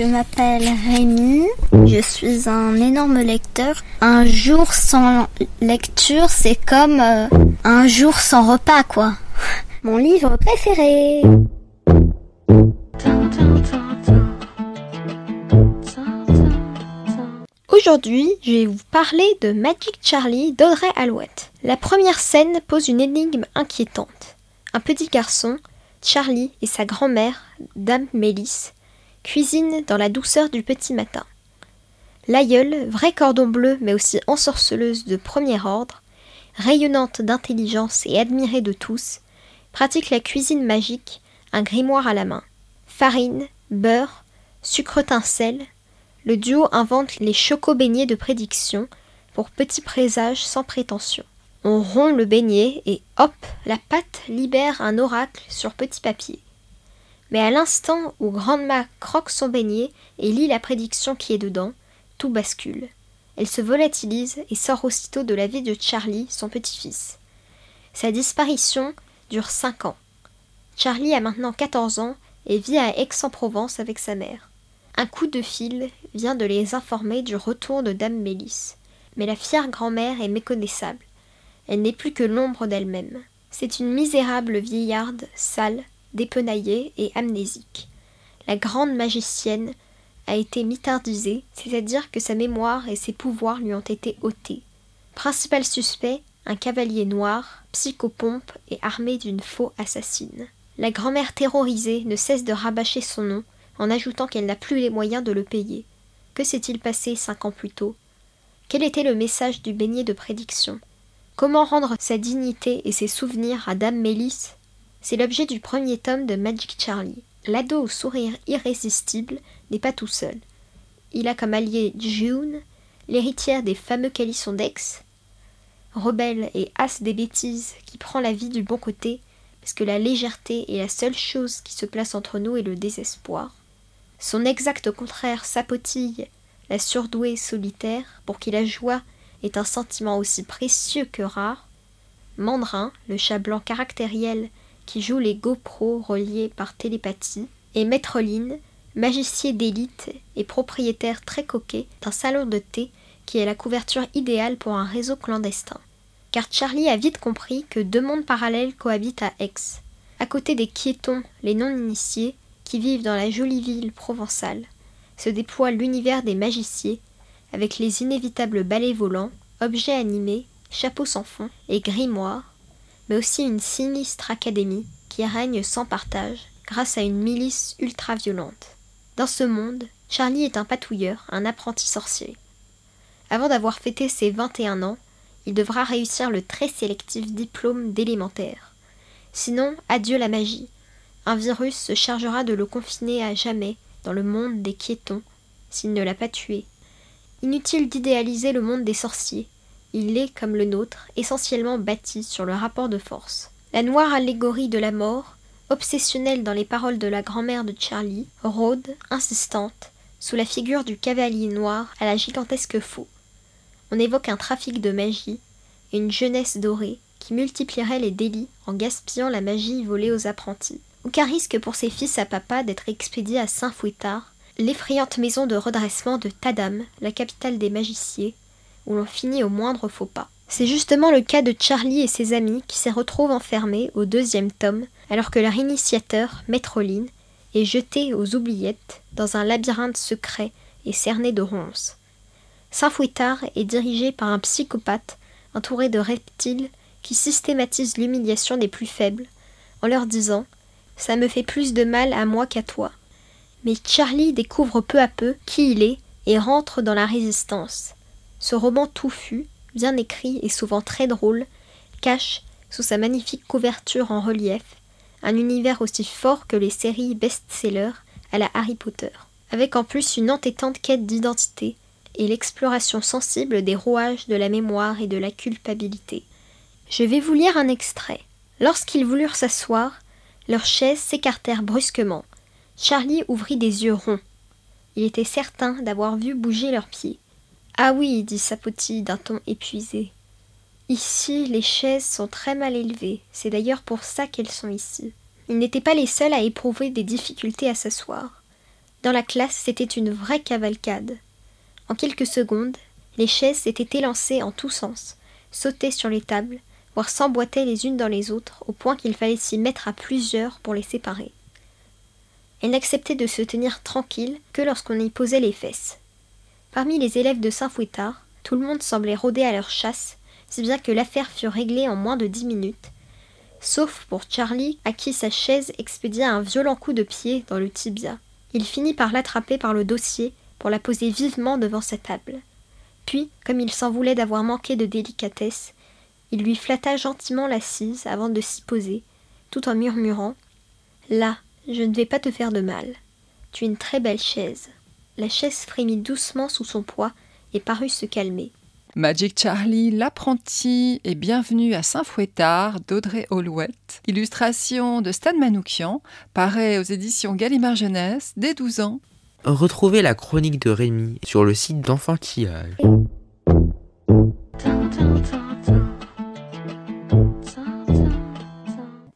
Je m'appelle Rémi, je suis un énorme lecteur. Un jour sans lecture, c'est comme euh, un jour sans repas, quoi. Mon livre préféré. Aujourd'hui, je vais vous parler de Magic Charlie d'Audrey Alouette. La première scène pose une énigme inquiétante. Un petit garçon, Charlie et sa grand-mère, Dame Mélis, cuisinent dans la douceur du petit matin. L'aïeule, vrai cordon bleu mais aussi ensorceleuse de premier ordre, rayonnante d'intelligence et admirée de tous, pratique la cuisine magique, un grimoire à la main. Farine, beurre, sucre sel, le duo invente les choco-beignets de prédiction pour petits présages sans prétention. On rompt le beignet et hop, la pâte libère un oracle sur petit papier. Mais à l'instant où Grandma croque son beignet et lit la prédiction qui est dedans, tout bascule. Elle se volatilise et sort aussitôt de la vie de Charlie, son petit-fils. Sa disparition dure cinq ans. Charlie a maintenant 14 ans et vit à Aix-en-Provence avec sa mère. Un coup de fil vient de les informer du retour de Dame Mélis. Mais la fière grand-mère est méconnaissable. Elle n'est plus que l'ombre d'elle-même. C'est une misérable vieillarde, sale, dépenaillée et amnésique. La grande magicienne a été mitardisée, c'est-à-dire que sa mémoire et ses pouvoirs lui ont été ôtés. Principal suspect, un cavalier noir, psychopompe et armé d'une faux assassine. La grand-mère terrorisée ne cesse de rabâcher son nom, en ajoutant qu'elle n'a plus les moyens de le payer. Que s'est-il passé cinq ans plus tôt? Quel était le message du beignet de prédiction? Comment rendre sa dignité et ses souvenirs à Dame Mélis C'est l'objet du premier tome de Magic Charlie. L'ado au sourire irrésistible n'est pas tout seul. Il a comme allié June, l'héritière des fameux calissons d'Aix, rebelle et as des bêtises qui prend la vie du bon côté, parce que la légèreté est la seule chose qui se place entre nous et le désespoir. Son exact contraire s'apotille, la surdouée solitaire, pour qui la joie est un sentiment aussi précieux que rare. Mandrin, le chat blanc caractériel qui joue les GoPro reliés par télépathie, et Maîtreline, magicien d'élite et propriétaire très coquet d'un salon de thé qui est la couverture idéale pour un réseau clandestin. Car Charlie a vite compris que deux mondes parallèles cohabitent à Aix. À côté des quiétons, les non-initiés, qui vivent dans la jolie ville provençale, se déploie l'univers des magiciens, avec les inévitables balais volants, objets animés, chapeaux sans fond et grimoires, mais aussi une sinistre académie qui règne sans partage grâce à une milice ultra-violente. Dans ce monde, Charlie est un patouilleur, un apprenti sorcier. Avant d'avoir fêté ses 21 ans, il devra réussir le très sélectif diplôme d'élémentaire. Sinon, adieu la magie, un virus se chargera de le confiner à jamais dans le monde des quiétons, s'il ne l'a pas tué. Inutile d'idéaliser le monde des sorciers. Il est, comme le nôtre, essentiellement bâti sur le rapport de force. La noire allégorie de la mort, obsessionnelle dans les paroles de la grand-mère de Charlie, rôde, insistante, sous la figure du cavalier noir à la gigantesque faux. On évoque un trafic de magie et une jeunesse dorée qui multiplierait les délits en gaspillant la magie volée aux apprentis. Aucun risque pour ses fils à papa d'être expédiés à Saint-Fouettard, l'effrayante maison de redressement de Tadam, la capitale des magiciers, où l'on finit au moindre faux pas. C'est justement le cas de Charlie et ses amis qui se retrouvent enfermés au deuxième tome, alors que leur initiateur, Métroline, est jeté aux oubliettes dans un labyrinthe secret et cerné de ronces. Saint-Fouettard est dirigé par un psychopathe entouré de reptiles qui systématisent l'humiliation des plus faibles, en leur disant ça me fait plus de mal à moi qu'à toi. Mais Charlie découvre peu à peu qui il est et rentre dans la résistance. Ce roman touffu, bien écrit et souvent très drôle, cache, sous sa magnifique couverture en relief, un univers aussi fort que les séries best-sellers à la Harry Potter, avec en plus une entêtante quête d'identité et l'exploration sensible des rouages de la mémoire et de la culpabilité. Je vais vous lire un extrait. Lorsqu'ils voulurent s'asseoir, leurs chaises s'écartèrent brusquement. Charlie ouvrit des yeux ronds. Il était certain d'avoir vu bouger leurs pieds. Ah oui, dit Sapoti d'un ton épuisé. Ici, les chaises sont très mal élevées. C'est d'ailleurs pour ça qu'elles sont ici. Ils n'étaient pas les seuls à éprouver des difficultés à s'asseoir. Dans la classe, c'était une vraie cavalcade. En quelques secondes, les chaises s'étaient élancées en tous sens, sautaient sur les tables, voire s'emboîtaient les unes dans les autres, au point qu'il fallait s'y mettre à plusieurs pour les séparer. Elles n'acceptaient de se tenir tranquilles que lorsqu'on y posait les fesses. Parmi les élèves de Saint-Fouettard, tout le monde semblait rôder à leur chasse, si bien que l'affaire fut réglée en moins de dix minutes, sauf pour Charlie, à qui sa chaise expédia un violent coup de pied dans le tibia. Il finit par l'attraper par le dossier pour la poser vivement devant sa table. Puis, comme il s'en voulait d'avoir manqué de délicatesse, il lui flatta gentiment l'assise avant de s'y poser, tout en murmurant Là, je ne vais pas te faire de mal. Tu es une très belle chaise la chaise frémit doucement sous son poids et parut se calmer. Magic Charlie, l'apprenti et bienvenue à Saint-Fouettard d'Audrey Olouette. Illustration de Stan Manoukian, paraît aux éditions Gallimard Jeunesse dès 12 ans. Retrouvez la chronique de Rémi sur le site d'Enfantillage.